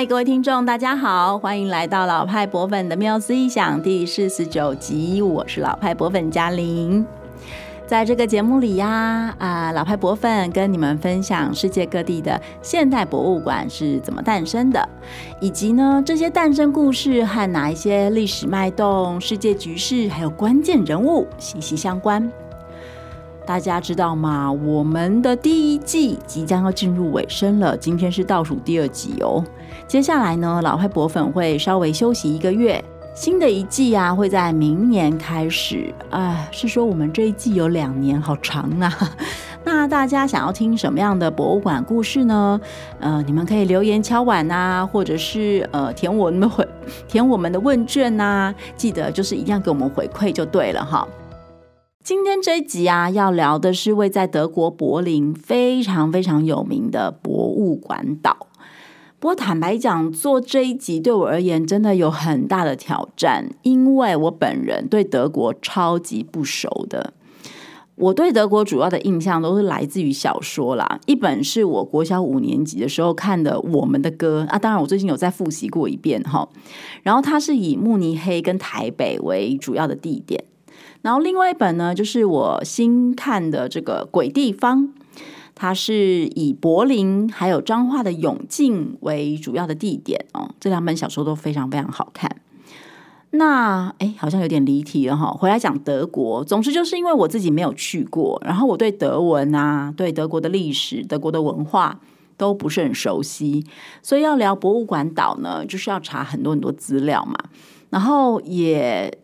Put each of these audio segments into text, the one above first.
嗨，各位听众，大家好，欢迎来到老派博粉的缪斯异想第四十九集，我是老派博粉嘉玲。在这个节目里呀，啊、老派博粉跟你们分享世界各地的现代博物馆是怎么诞生的，以及呢，这些诞生故事和哪一些历史脉动、世界局势还有关键人物息息相关。大家知道吗？我们的第一季即将要进入尾声了，今天是倒数第二集哦。接下来呢，老派博粉会稍微休息一个月，新的一季啊会在明年开始。哎，是说我们这一季有两年，好长啊。那大家想要听什么样的博物馆故事呢？呃，你们可以留言敲碗啊，或者是呃填我们回填我们的问卷呐。记得就是一定要给我们回馈就对了哈。今天这一集啊，要聊的是位在德国柏林非常非常有名的博物馆岛。不过坦白讲，做这一集对我而言真的有很大的挑战，因为我本人对德国超级不熟的。我对德国主要的印象都是来自于小说啦，一本是我国小五年级的时候看的《我们的歌》啊，当然我最近有再复习过一遍哈。然后它是以慕尼黑跟台北为主要的地点。然后另外一本呢，就是我新看的这个《鬼地方》，它是以柏林还有彰化的永靖为主要的地点哦。这两本小说都非常非常好看。那哎，好像有点离题了哈。回来讲德国，总之就是因为我自己没有去过，然后我对德文啊，对德国的历史、德国的文化都不是很熟悉，所以要聊博物馆岛呢，就是要查很多很多资料嘛，然后也。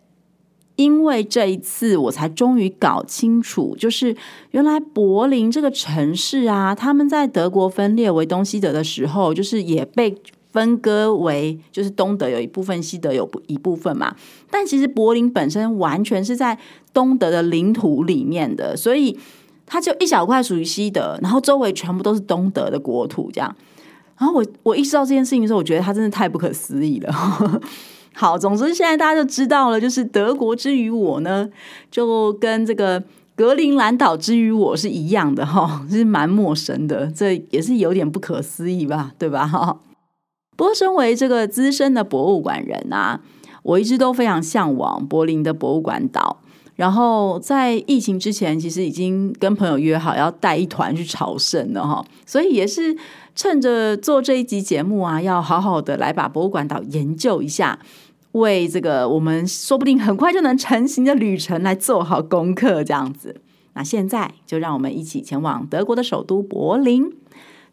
因为这一次，我才终于搞清楚，就是原来柏林这个城市啊，他们在德国分裂为东西德的时候，就是也被分割为，就是东德有一部分，西德有一部分嘛。但其实柏林本身完全是在东德的领土里面的，所以它就一小块属于西德，然后周围全部都是东德的国土，这样。然后我我意识到这件事情的时候，我觉得它真的太不可思议了。好，总之现在大家就知道了，就是德国之于我呢，就跟这个格陵兰岛之于我是一样的哈，是蛮陌生的，这也是有点不可思议吧，对吧？哈。不过身为这个资深的博物馆人啊，我一直都非常向往柏林的博物馆岛。然后在疫情之前，其实已经跟朋友约好要带一团去朝圣了哈，所以也是趁着做这一集节目啊，要好好的来把博物馆岛研究一下。为这个我们说不定很快就能成行的旅程来做好功课，这样子。那现在就让我们一起前往德国的首都柏林，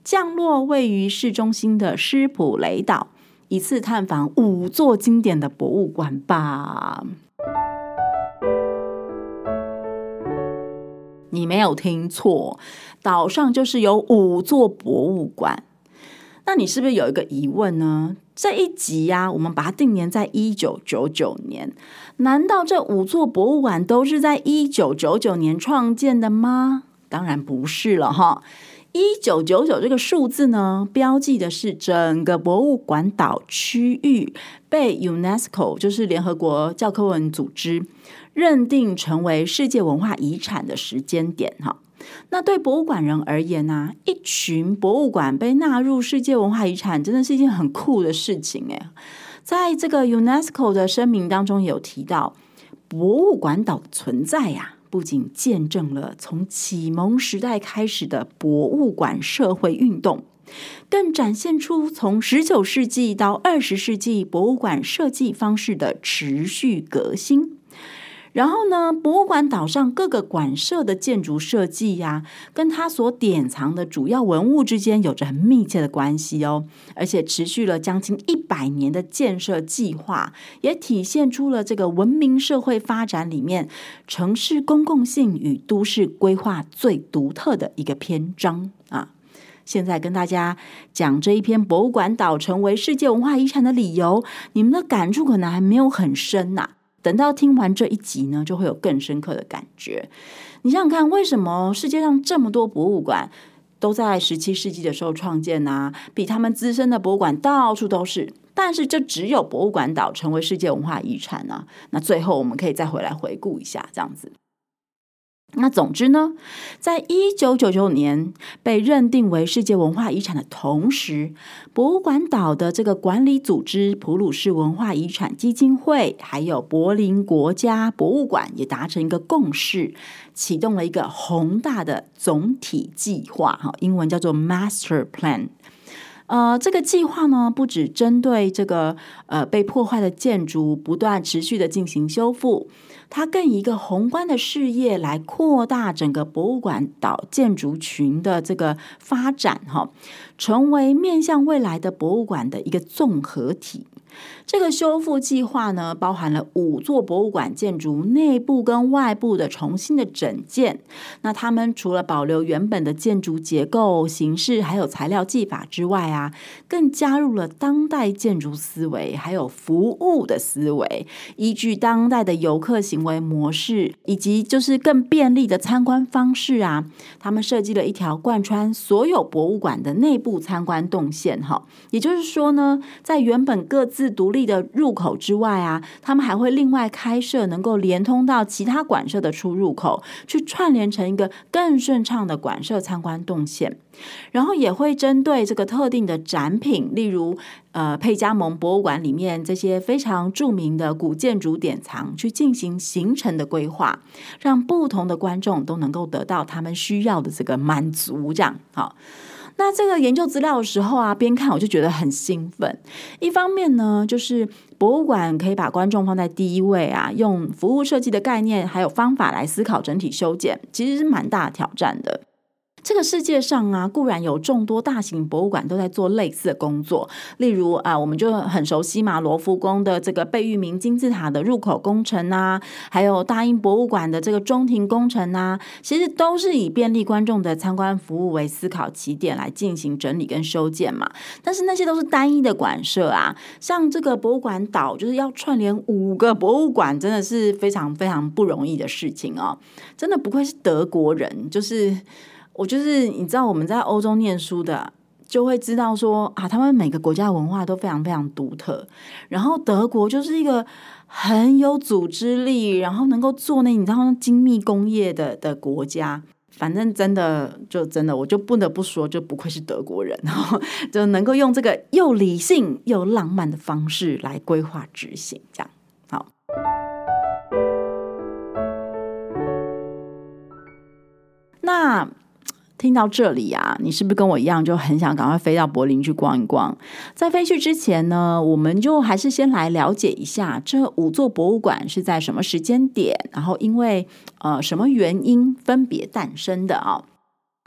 降落位于市中心的施普雷岛，一次探访五座经典的博物馆吧。你没有听错，岛上就是有五座博物馆。那你是不是有一个疑问呢？这一集呀、我们把它定年在一九九九年。难道这五座博物馆都是在一九九九年创建的吗？当然不是了哈。一九九九这个数字呢，标记的是整个博物馆岛区域被 UNESCO，就是联合国教科文组织认定成为世界文化遗产的时间点哈。那对博物馆人而言呢、一群博物馆被纳入世界文化遗产，真的是一件很酷的事情诶，在这个 UNESCO 的声明当中有提到，博物馆岛的存在呀、不仅见证了从启蒙时代开始的博物馆社会运动，更展现出从十九世纪到二十世纪博物馆设计方式的持续革新。然后呢，博物馆岛上各个馆舍的建筑设计呀，跟它所典藏的主要文物之间有着很密切的关系哦。而且持续了将近一百年的建设计划，也体现出了这个文明社会发展里面城市公共性与都市规划最独特的一个篇章啊。现在跟大家讲这一篇博物馆岛成为世界文化遗产的理由，你们的感触可能还没有很深呐。等到听完这一集呢，就会有更深刻的感觉。你想想看，为什么世界上这么多博物馆都在十七世纪的时候创建啊？比他们资深的博物馆到处都是，但是就只有博物馆岛成为世界文化遗产呢？那最后我们可以再回来回顾一下，这样子。那总之呢，在一九九九年被认定为世界文化遗产的同时，博物馆岛的这个管理组织普鲁士文化遗产基金会，还有柏林国家博物馆也达成一个共识，启动了一个宏大的总体计划，哈，英文叫做 Master Plan。呃，这个计划呢，不只针对这个呃被破坏的建筑，不断持续的进行修复。它更以一个宏观的事业来扩大整个博物馆岛建筑群的这个发展，哈，成为面向未来的博物馆的一个综合体。这个修复计划呢，包含了五座博物馆建筑内部跟外部的重新的整建。那他们除了保留原本的建筑结构、形式，还有材料技法之外啊，更加入了当代建筑思维，还有服务的思维，依据当代的游客行为模式，以及就是更便利的参观方式啊，他们设计了一条贯穿所有博物馆的内部参观动线。哈，也就是说呢，在原本各自独立的入口之外啊，他们还会另外开设能够连通到其他馆舍的出入口，去串联成一个更顺畅的馆舍参观动线。然后也会针对这个特定的展品，例如呃佩加蒙博物馆里面这些非常著名的古建筑典藏，去进行行程的规划，让不同的观众都能够得到他们需要的这个满足。这样好。那这个研究资料的时候啊，边看我就觉得很兴奋。一方面呢，就是博物馆可以把观众放在第一位啊，用服务设计的概念还有方法来思考整体修剪，其实是蛮大挑战的。这个世界上啊，固然有众多大型博物馆都在做类似的工作，例如啊，我们就很熟悉嘛，罗浮宫的这个贝聿铭金字塔的入口工程啊，还有大英博物馆的这个中庭工程啊，其实都是以便利观众的参观服务为思考起点来进行整理跟修建嘛。但是那些都是单一的馆舍啊，像这个博物馆岛就是要串联五个博物馆，真的是非常非常不容易的事情哦。真的不愧是德国人，就是。我就是你知道我们在欧洲念书的，就会知道说啊，他们每个国家文化都非常非常独特。然后德国就是一个很有组织力，然后能够做那你知道精密工业的的国家。反正真的就真的，我就不得不说，就不愧是德国人，然后就能够用这个又理性又浪漫的方式来规划执行，这样好。那。听到这里啊，你是不是跟我一样就很想赶快飞到柏林去逛一逛？在飞去之前呢，我们就还是先来了解一下这五座博物馆是在什么时间点，然后因为呃什么原因分别诞生的啊。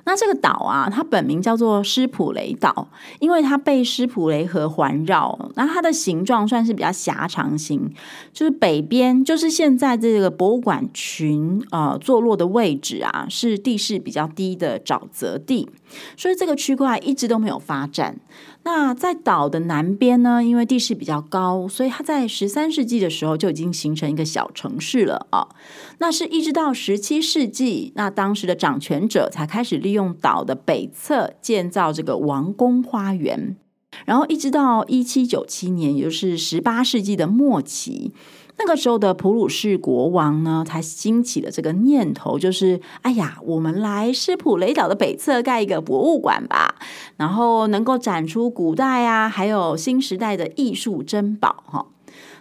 那这个岛啊，它本名叫做施普雷岛，因为它被施普雷河环绕。那它的形状算是比较狭长型，就是北边就是现在这个博物馆群啊坐落的位置啊，是地势比较低的沼泽地，所以这个区块一直都没有发展。那在岛的南边呢，因为地势比较高，所以它在十三世纪的时候就已经形成一个小城市了啊。那是一直到十七世纪，那当时的掌权者才开始利用岛的北侧建造这个王宫花园，然后一直到一七九七年，也就是十八世纪的末期。那个时候的普鲁士国王呢，才兴起了这个念头，就是哎呀，我们来施普雷岛的北侧盖一个博物馆吧，然后能够展出古代啊，还有新时代的艺术珍宝哈。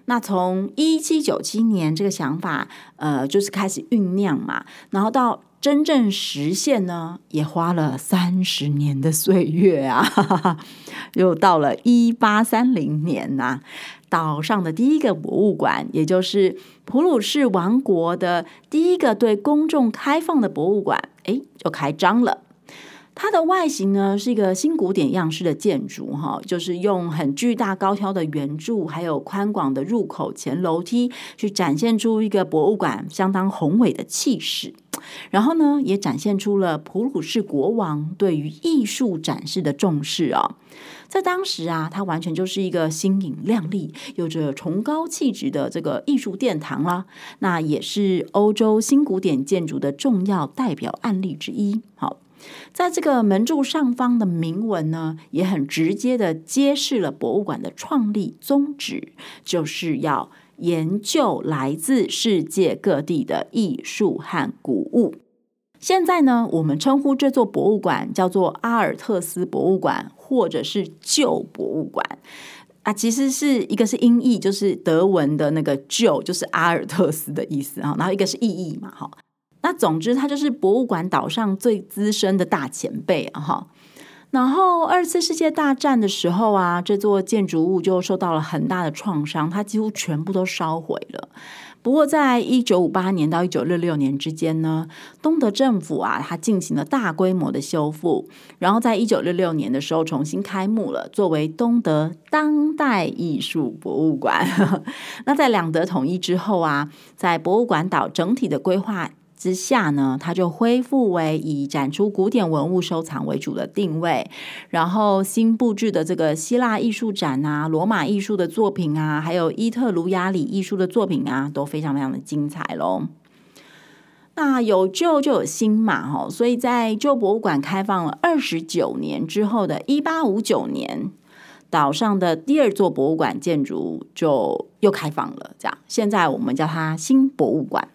那从一七九七年这个想法，呃，就是开始酝酿嘛，然后到真正实现呢，也花了三十年的岁月啊，又到了一八三零年呐、岛上的第一个博物馆，也就是普鲁士王国的第一个对公众开放的博物馆，哎，就开张了。它的外形呢，是一个新古典样式的建筑，哈，就是用很巨大高挑的圆柱，还有宽广的入口前楼梯，去展现出一个博物馆相当宏伟的气势。然后呢，也展现出了普鲁士国王对于艺术展示的重视啊。在当时啊，它完全就是一个新颖亮丽、有着崇高气质的这个艺术殿堂啦。那也是欧洲新古典建筑的重要代表案例之一。好。在这个门柱上方的铭文呢，也很直接的揭示了博物馆的创立宗旨，就是要研究来自世界各地的艺术和古物。现在呢，我们称呼这座博物馆叫做阿尔特斯博物馆，或者是旧博物馆啊。其实是一个是音译，就是德文的那个旧，就是阿尔特斯的意思啊。然后一个是意译嘛，哈。那总之，它就是博物馆岛上最资深的大前辈，哈。然后二次世界大战的时候啊，这座建筑物就受到了很大的创伤，它几乎全部都烧毁了。不过，在一九五八年到一九六六年之间呢，东德政府啊，它进行了大规模的修复，然后在一九六六年的时候重新开幕了，作为东德当代艺术博物馆。那在两德统一之后啊，在博物馆岛整体的规划之下呢，它就恢复为以展出古典文物收藏为主的定位，然后新布置的这个希腊艺术展啊、罗马艺术的作品啊，还有伊特鲁亚里艺术的作品啊，都非常非常的精彩喽。那有旧就有新嘛，哈，所以在旧博物馆开放了二十九年之后的一八五九年，岛上的第二座博物馆建筑就又开放了，这样，现在我们叫它新博物馆。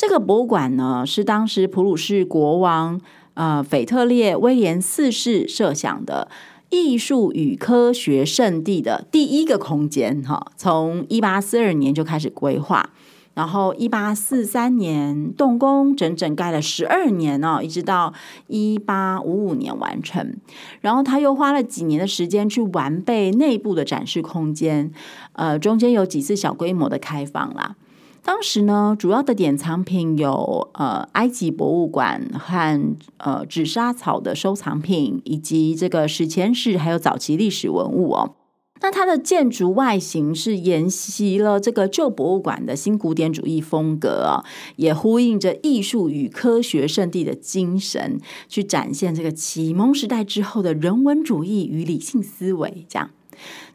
这个博物馆呢，是当时普鲁士国王呃腓特烈威廉四世设想的艺术与科学圣地的第一个空间哈。从一八四二年就开始规划，然后一八四三年动工，整整盖了十二年哦，一直到一八五五年完成。然后他又花了几年的时间去完备内部的展示空间，呃，中间有几次小规模的开放啦。当时呢，主要的典藏品有呃埃及博物馆和呃纸莎草的收藏品，以及这个史前史还有早期历史文物哦。那它的建筑外形是沿袭了这个旧博物馆的新古典主义风格、哦，也呼应着艺术与科学圣地的精神，去展现这个启蒙时代之后的人文主义与理性思维这样。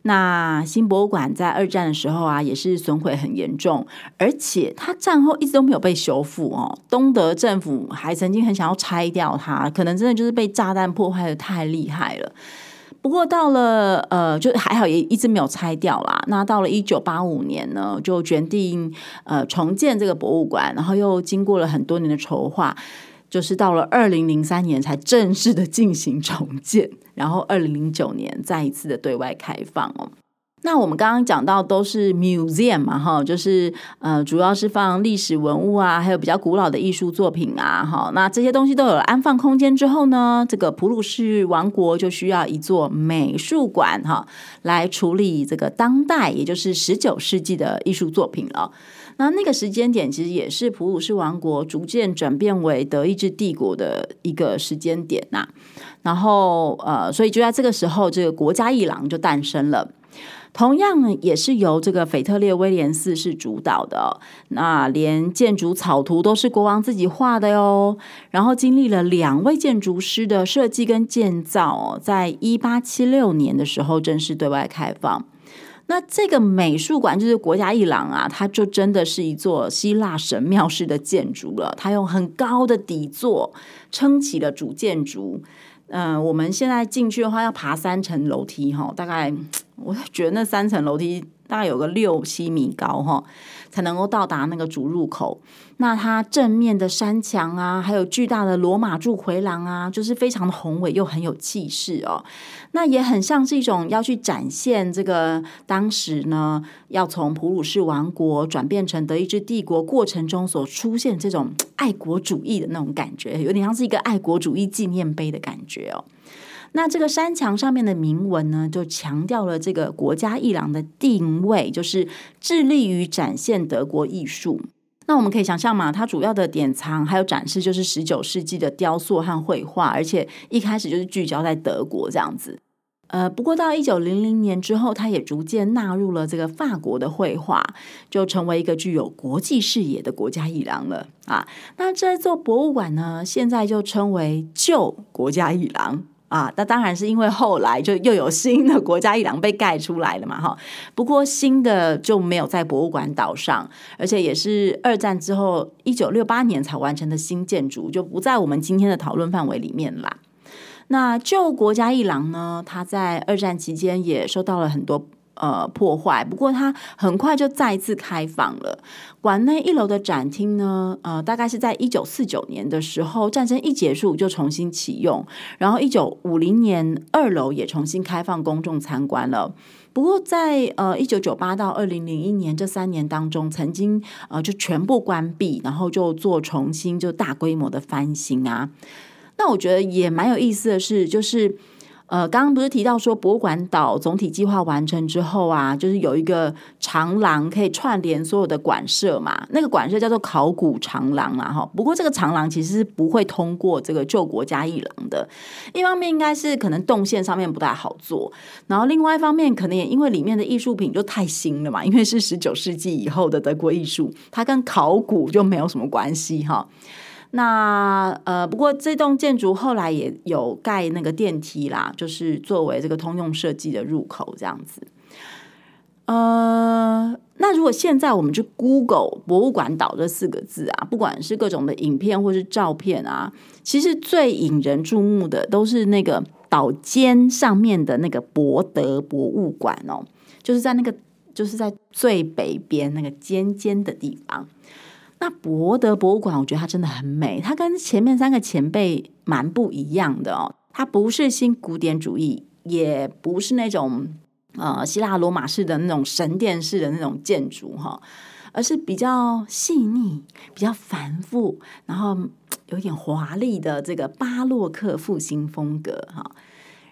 那新博物馆在二战的时候啊，也是损毁很严重，而且它战后一直都没有被修复哦。东德政府还曾经很想要拆掉它，可能真的就是被炸弹破坏得太厉害了。不过到了呃，就还好，也一直没有拆掉啦。那到了一九八五年呢，就决定呃重建这个博物馆，然后又经过了很多年的筹划。就是到了二零零三年才正式的进行重建，然后二零零九年再一次的对外开放哦。那我们刚刚讲到都是 museum 嘛，哈，就是呃，主要是放历史文物啊，还有比较古老的艺术作品啊，哈。那这些东西都有了安放空间之后呢，这个普鲁士王国就需要一座美术馆哈，来处理这个当代，也就是十九世纪的艺术作品了。那那个时间点其实也是普鲁士王国逐渐转变为德意志帝国的一个时间点呐。然后呃，所以就在这个时候，这个国家一郎就诞生了。同样也是由这个腓特烈威廉四世主导的。那连建筑草图都是国王自己画的哟。然后经历了两位建筑师的设计跟建造，在一八七六年的时候正式对外开放。那这个美术馆就是国家一廊啊，它就真的是一座希腊神庙式的建筑了。它用很高的底座撑起了主建筑。嗯、我们现在进去的话要爬三层楼梯哈，大概我觉得那三层楼梯大概有个六七米高哈。才能够到达那个主入口。那它正面的山墙啊，还有巨大的罗马柱回廊啊，就是非常的宏伟又很有气势哦。那也很像是一种要去展现这个当时呢，要从普鲁士王国转变成德意志帝国过程中所出现这种爱国主义的那种感觉，有点像是一个爱国主义纪念碑的感觉哦。那这个山墙上面的铭文呢，就强调了这个国家艺廊的定位，就是致力于展现德国艺术。那我们可以想象嘛，它主要的典藏还有展示就是十九世纪的雕塑和绘画，而且一开始就是聚焦在德国这样子。呃，不过到一九零零年之后，它也逐渐纳入了这个法国的绘画，就成为一个具有国际视野的国家艺廊了啊。那这座博物馆呢，现在就称为旧国家艺廊。啊，那当然是因为后来就又有新的国家一郎被盖出来了嘛，哈。不过新的就没有在博物馆岛上，而且也是二战之后一九六八年才完成的新建筑，就不在我们今天的讨论范围里面啦。那旧国家一郎呢，他在二战期间也受到了很多呃破坏，不过它很快就再次开放了。馆内一楼的展厅呢，呃，大概是在一九四九年的时候，战争一结束就重新启用，然后一九五零年二楼也重新开放公众参观了。不过在呃一九九八到二零零一年这三年当中，曾经呃就全部关闭，然后就做重新就大规模的翻新啊。那我觉得也蛮有意思的是，就是。呃，刚刚不是提到说博物馆岛总体计划完成之后啊，就是有一个长廊可以串联所有的馆舍嘛？那个馆舍叫做考古长廊嘛，哈。不过这个长廊其实是不会通过这个旧国家一廊的。一方面应该是可能动线上面不太好做，然后另外一方面可能也因为里面的艺术品就太新了嘛，因为是十九世纪以后的德国艺术，它跟考古就没有什么关系哈。那呃，不过这栋建筑后来也有盖那个电梯啦，就是作为这个通用设计的入口这样子。呃，那如果现在我们去 Google 博物馆岛这四个字啊，不管是各种的影片或是照片啊，其实最引人注目的都是那个岛尖上面的那个博德博物馆哦，就是在那个就是在最北边那个尖尖的地方。那博德博物馆，我觉得它真的很美。它跟前面三个前辈蛮不一样的哦。它不是新古典主义，也不是那种呃希腊罗马式的那种神殿式的那种建筑哈，而是比较细腻、比较繁复，然后有点华丽的这个巴洛克复兴风格哈。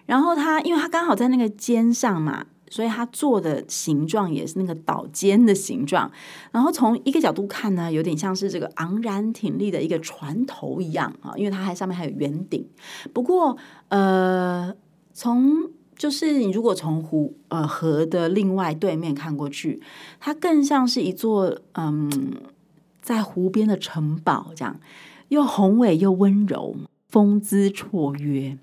然后它，因为它刚好在那个尖上嘛。所以它做的形状也是那个岛尖的形状，然后从一个角度看呢，有点像是这个昂然挺立的一个船头一样啊，因为它还上面还有圆顶。不过，呃，从就是你如果从湖呃河的另外对面看过去，它更像是一座嗯在湖边的城堡，这样又宏伟又温柔，风姿绰约。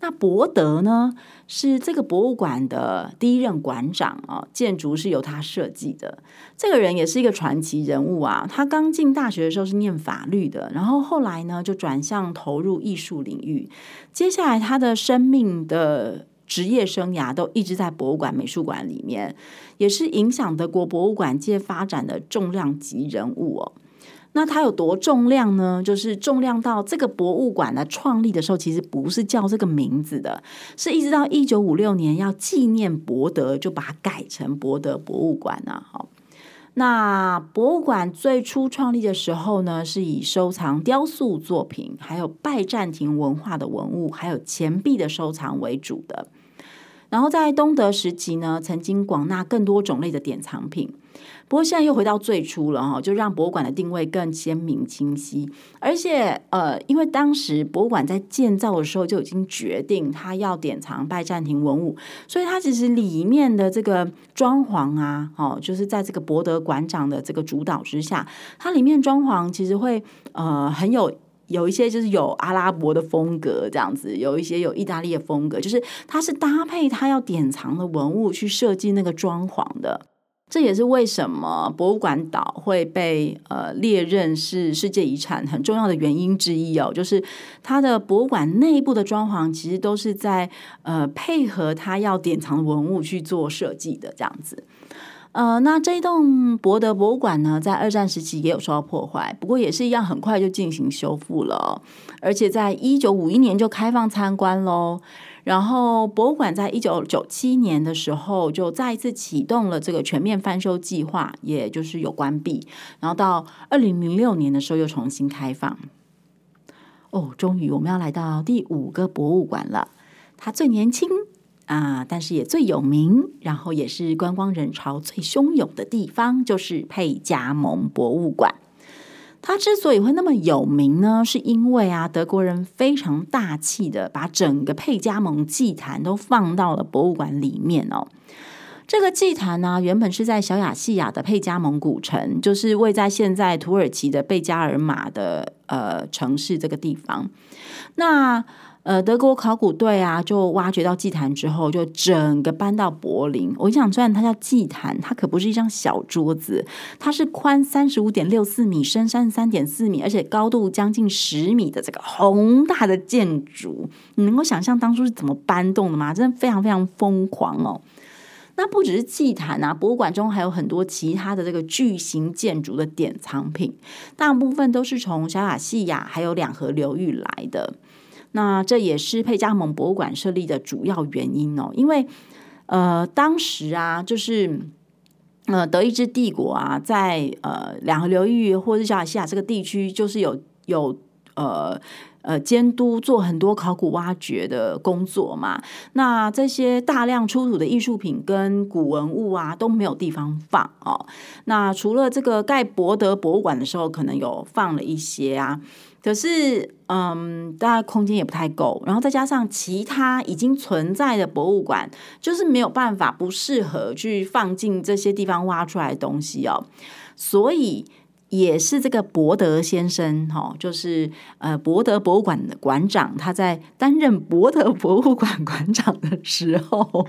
那博德呢，是这个博物馆的第一任馆长啊，建筑是由他设计的。这个人也是一个传奇人物啊。他刚进大学的时候是念法律的，然后后来呢就转向投入艺术领域。接下来他的生命的职业生涯都一直在博物馆、美术馆里面，也是影响德国博物馆界发展的重量级人物哦。那它有多重量呢？就是重量到这个博物馆的创立的时候，其实不是叫这个名字的，是一直到一九五六年要纪念博德，就把它改成博德博物馆啊。好，那博物馆最初创立的时候呢，是以收藏雕塑作品，还有拜占庭文化的文物，还有钱币的收藏为主的。然后在东德时期呢，曾经广纳更多种类的典藏品。不过现在又回到最初了哈，就让博物馆的定位更鲜明清晰。而且呃，因为当时博物馆在建造的时候就已经决定它要典藏拜占庭文物，所以它其实里面的这个装潢啊，哦，就是在这个博德馆长的这个主导之下，它里面装潢其实会呃很有有一些就是有阿拉伯的风格这样子，有一些有意大利的风格，就是它是搭配它要典藏的文物去设计那个装潢的。这也是为什么博物馆岛会被呃列任是世界遗产很重要的原因之一哦，就是它的博物馆内部的装潢其实都是在呃配合它要典藏文物去做设计的这样子。呃，那这一栋博德博物馆呢，在二战时期也有受到破坏，不过也是一样很快就进行修复了，而且在一九五一年就开放参观喽。然后博物馆在一九九七年的时候就再一次启动了这个全面翻修计划，也就是有关闭。然后到二零零六年的时候又重新开放。哦，终于我们要来到第五个博物馆了。它最年轻啊，但是也最有名，然后也是观光人潮最汹涌的地方，就是佩加蒙博物馆。它之所以会那么有名呢，是因为啊，德国人非常大气的把整个佩加蒙祭坛都放到了博物馆里面哦。这个祭坛呢，原本是在小亚细亚的佩加蒙古城，就是位在现在土耳其的贝加尔马的呃城市这个地方。那呃，德国考古队啊，就挖掘到祭坛之后，就整个搬到柏林。我想，虽然它叫祭坛，它可不是一张小桌子，它是宽三十五点六四米，深三十三点四米，而且高度将近十米的这个宏大的建筑。你能够想象当初是怎么搬动的吗？真的非常非常疯狂哦。那不只是祭坛啊，博物馆中还有很多其他的这个巨型建筑的典藏品，大部分都是从小亚细亚还有两河流域来的。那这也是佩加蒙博物馆设立的主要原因哦，因为呃，当时啊，就是呃，德意志帝国啊，在呃两河流域或者小亚细亚这个地区，就是有有呃。呃，监督做很多考古挖掘的工作嘛，那这些大量出土的艺术品跟古文物啊都没有地方放哦。那除了这个盖博德博物馆的时候，可能有放了一些啊，可是嗯，大概空间也不太够，然后再加上其他已经存在的博物馆，就是没有办法，不适合去放进这些地方挖出来的东西哦，所以。也是这个博德先生，哈，就是呃博德博物馆的馆长，他在担任博德博物馆馆长的时候，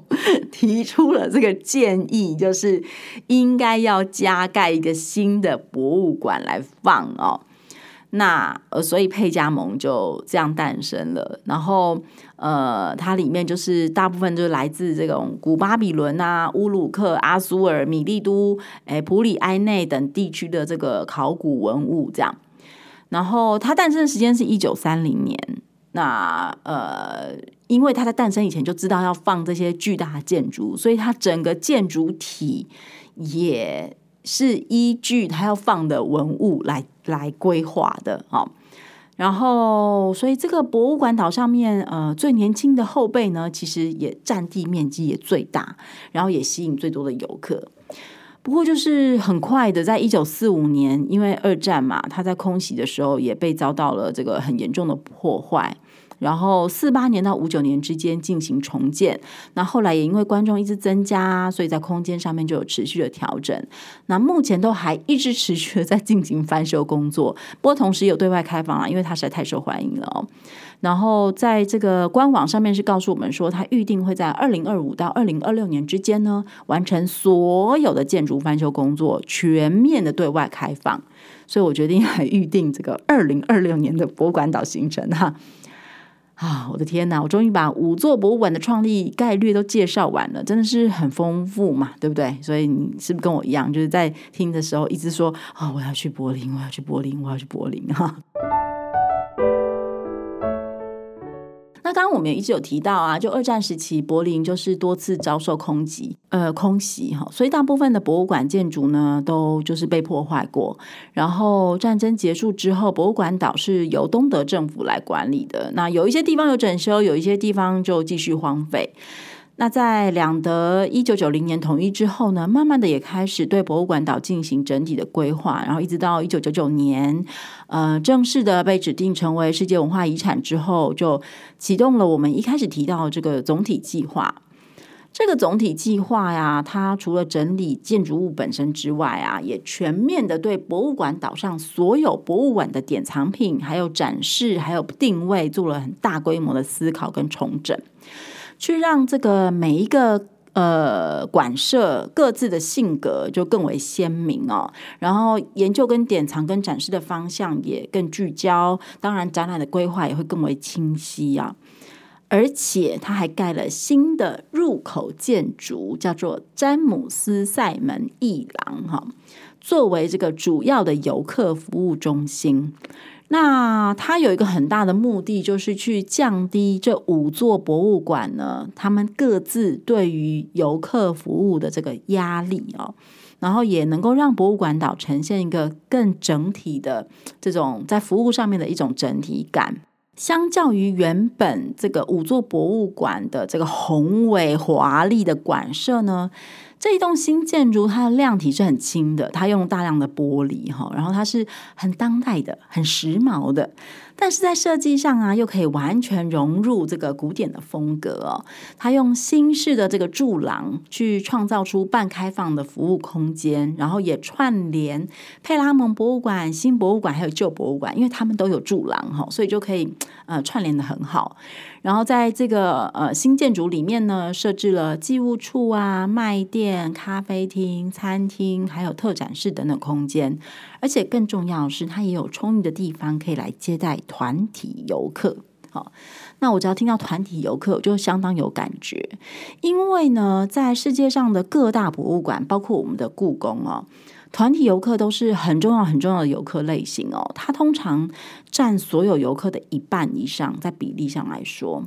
提出了这个建议，就是应该要加盖一个新的博物馆来放哦。那呃，所以佩加蒙就这样诞生了。然后呃，它里面就是大部分就是来自这种古巴比伦啊、乌鲁克、阿苏尔、米利都、诶普里埃内等地区的这个考古文物这样。然后它诞生的时间是一九三零年。那呃，因为它在诞生以前就知道要放这些巨大的建筑，所以它整个建筑体也。是依据他要放的文物来来规划的啊，然后所以这个博物馆岛上面呃最年轻的后辈呢，其实也占地面积也最大，然后也吸引最多的游客。不过就是很快的，在一九四五年，因为二战嘛，他在空袭的时候也被遭到了这个很严重的破坏。然后四八年到五九年之间进行重建，那后来也因为观众一直增加，所以在空间上面就有持续的调整。那目前都还一直持续的在进行翻修工作，不过同时有对外开放啊，因为它实在太受欢迎了哦。然后在这个官网上面是告诉我们说，它预定会在二零二五到二零二六年之间呢，完成所有的建筑翻修工作，全面的对外开放。所以我决定来预定这个二零二六年的博物馆岛行程哈。啊我的天哪！我终于把五座博物馆的创立概略都介绍完了，真的是很丰富嘛，对不对？所以你是不是跟我一样，就是在听的时候一直说啊、我要去柏林，我要去柏林，我要去柏林哈。那刚刚我们也一直有提到啊，就二战时期，柏林就是多次遭受空袭，呃，空袭哈，所以大部分的博物馆建筑呢，都就是被破坏过。然后战争结束之后，博物馆岛是由东德政府来管理的。那有一些地方有整修，有一些地方就继续荒废。那在两德一九九零年统一之后呢，慢慢的也开始对博物馆岛进行整体的规划，然后一直到一九九九年，呃，正式的被指定成为世界文化遗产之后，就启动了我们一开始提到这个总体计划。这个总体计划呀，它除了整理建筑物本身之外啊，也全面的对博物馆岛上所有博物馆的典藏品，还有展示，还有定位，做了很大规模的思考跟重整。去让这个每一个呃馆舍各自的性格就更为鲜明哦，然后研究跟典藏跟展示的方向也更聚焦，当然展览的规划也会更为清晰啊。而且他还盖了新的入口建筑，叫做詹姆斯塞门一廊哈，作为这个主要的游客服务中心。那它有一个很大的目的，就是去降低这五座博物馆呢，他们各自对于游客服务的这个压力哦，然后也能够让博物馆岛呈现一个更整体的这种在服务上面的一种整体感。相较于原本这个五座博物馆的这个宏伟华丽的馆舍呢，这一栋新建筑，它的量体是很轻的，它用大量的玻璃哈，然后它是很当代的、很时髦的。但是在设计上啊，又可以完全融入这个古典的风格哦。它用新式的这个柱廊去创造出半开放的服务空间，然后也串联佩拉蒙博物馆、新博物馆还有旧博物馆，因为他们都有柱廊哈，所以就可以呃串联得很好。然后在这个呃新建筑里面呢，设置了寄物处啊、卖店、咖啡厅、餐厅，还有特展室等等空间。而且更重要的是，它也有充裕的地方可以来接待团体游客。好，那我只要听到团体游客，我就相当有感觉，因为呢，在世界上的各大博物馆，包括我们的故宫哦，团体游客都是很重要很重要的游客类型哦，它通常占所有游客的一半以上，在比例上来说，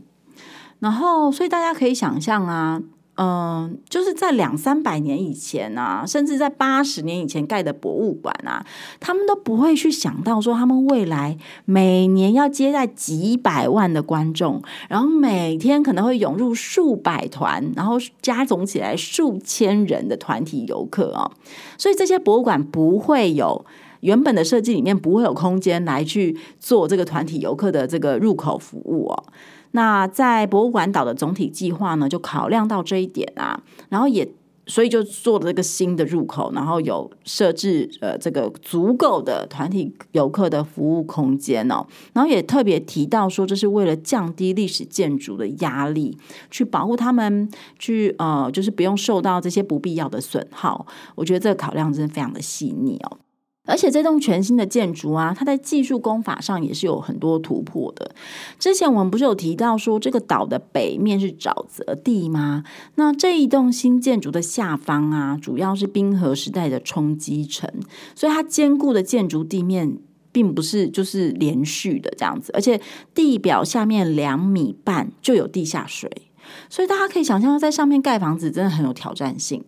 然后所以大家可以想象啊。嗯，就是在两三百年以前啊，甚至在八十年以前盖的博物馆啊，他们都不会去想到说，他们未来每年要接待几百万的观众，然后每天可能会涌入数百团，然后加总起来数千人的团体游客啊，所以这些博物馆不会有原本的设计里面不会有空间来去做这个团体游客的这个入口服务哦。那在博物馆岛的总体计划呢，就考量到这一点啊，然后也所以就做了这个新的入口，然后有设置呃这个足够的团体游客的服务空间哦，然后也特别提到说，这是为了降低历史建筑的压力，去保护他们，去呃就是不用受到这些不必要的损耗。我觉得这个考量真的非常的细腻哦。而且这栋全新的建筑啊，它在技术工法上也是有很多突破的。之前我们不是有提到说，这个岛的北面是沼泽地吗？那这一栋新建筑的下方啊，主要是冰河时代的冲击层，所以它坚固的建筑地面并不是就是连续的这样子，而且地表下面两米半就有地下水。所以大家可以想象，在上面盖房子真的很有挑战性。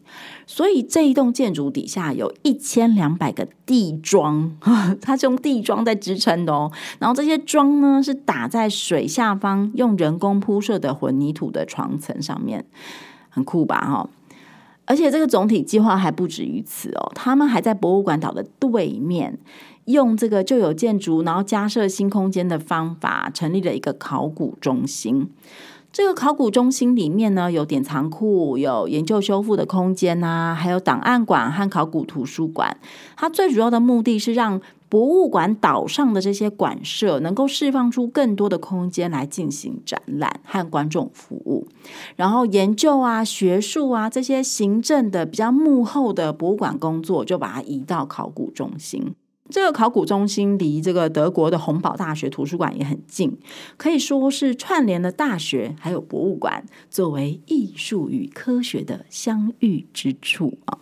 所以这一栋建筑底下有一千两百个地桩，它是用地桩在支撑的哦。然后这些桩呢，是打在水下方用人工铺设的混凝土的床层上面，很酷吧？哈！而且这个总体计划还不止于此哦，他们还在博物馆岛的对面，用这个旧有建筑，然后加设新空间的方法，成立了一个考古中心。这个考古中心里面呢，有典藏库、有研究修复的空间呐、啊，还有档案馆和考古图书馆。它最主要的目的是让博物馆岛上的这些馆舍能够释放出更多的空间来进行展览和观众服务。然后研究啊、学术啊这些行政的比较幕后的博物馆工作，就把它移到考古中心。这个考古中心离这个德国的洪堡大学图书馆也很近，可以说是串联了大学还有博物馆，作为艺术与科学的相遇之处啊。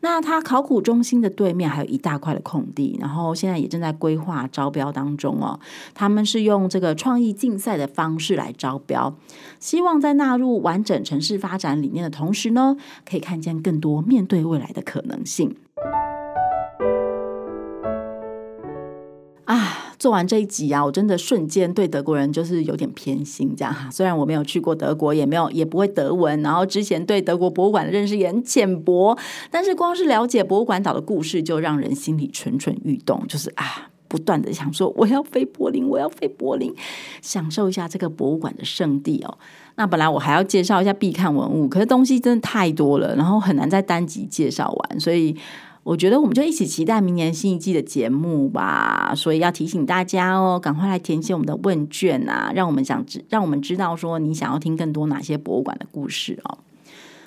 那它考古中心的对面还有一大块的空地，然后现在也正在规划招标当中哦。他们是用这个创意竞赛的方式来招标，希望在纳入完整城市发展理念的同时呢，可以看见更多面对未来的可能性。做完这一集啊，我真的瞬间对德国人就是有点偏心，这样哈。虽然我没有去过德国，也没有也不会德文，然后之前对德国博物馆的认识也很浅薄，但是光是了解博物馆岛的故事，就让人心里蠢蠢欲动，就是啊，不断的想说我要飞柏林，我要飞柏林，享受一下这个博物馆的圣地哦。那本来我还要介绍一下必看文物，可是东西真的太多了，然后很难在单集介绍完，所以。我觉得我们就一起期待明年新一季的节目吧，所以要提醒大家哦，赶快来填写我们的问卷啊，让我们想知，让我们知道说你想要听更多哪些博物馆的故事哦。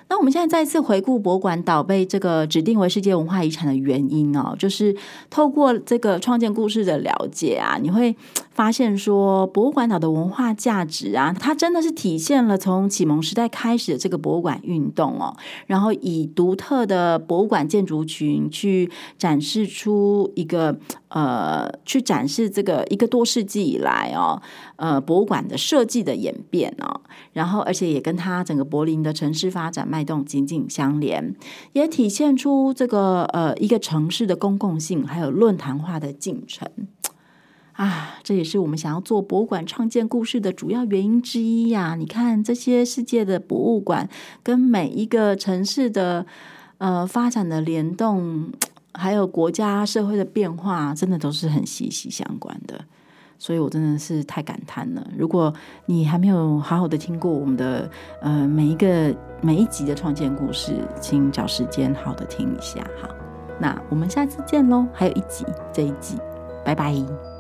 那我们现在再次回顾博物馆岛被这个指定为世界文化遗产的原因哦，就是透过这个创建故事的了解啊，你会发现说博物馆岛的文化价值啊，它真的是体现了从启蒙时代开始的这个博物馆运动哦，然后以独特的博物馆建筑群去展示出一个呃，去展示这个一个多世纪以来哦，呃，博物馆的设计的演变哦，然后而且也跟它整个柏林的城市发展脉动紧紧相连，也体现出这个呃一个城市的公共性，还有论坛化的进程。啊，这也是我们想要做博物馆创建故事的主要原因之一呀。你看这些世界的博物馆跟每一个城市的呃发展的联动，还有国家社会的变化，真的都是很息息相关的。所以我真的是太感叹了。如果你还没有好好的听过我们的呃每一个每一集的创建故事，请找时间好好的听一下。好，那我们下次见喽。还有一集，这一集，拜拜。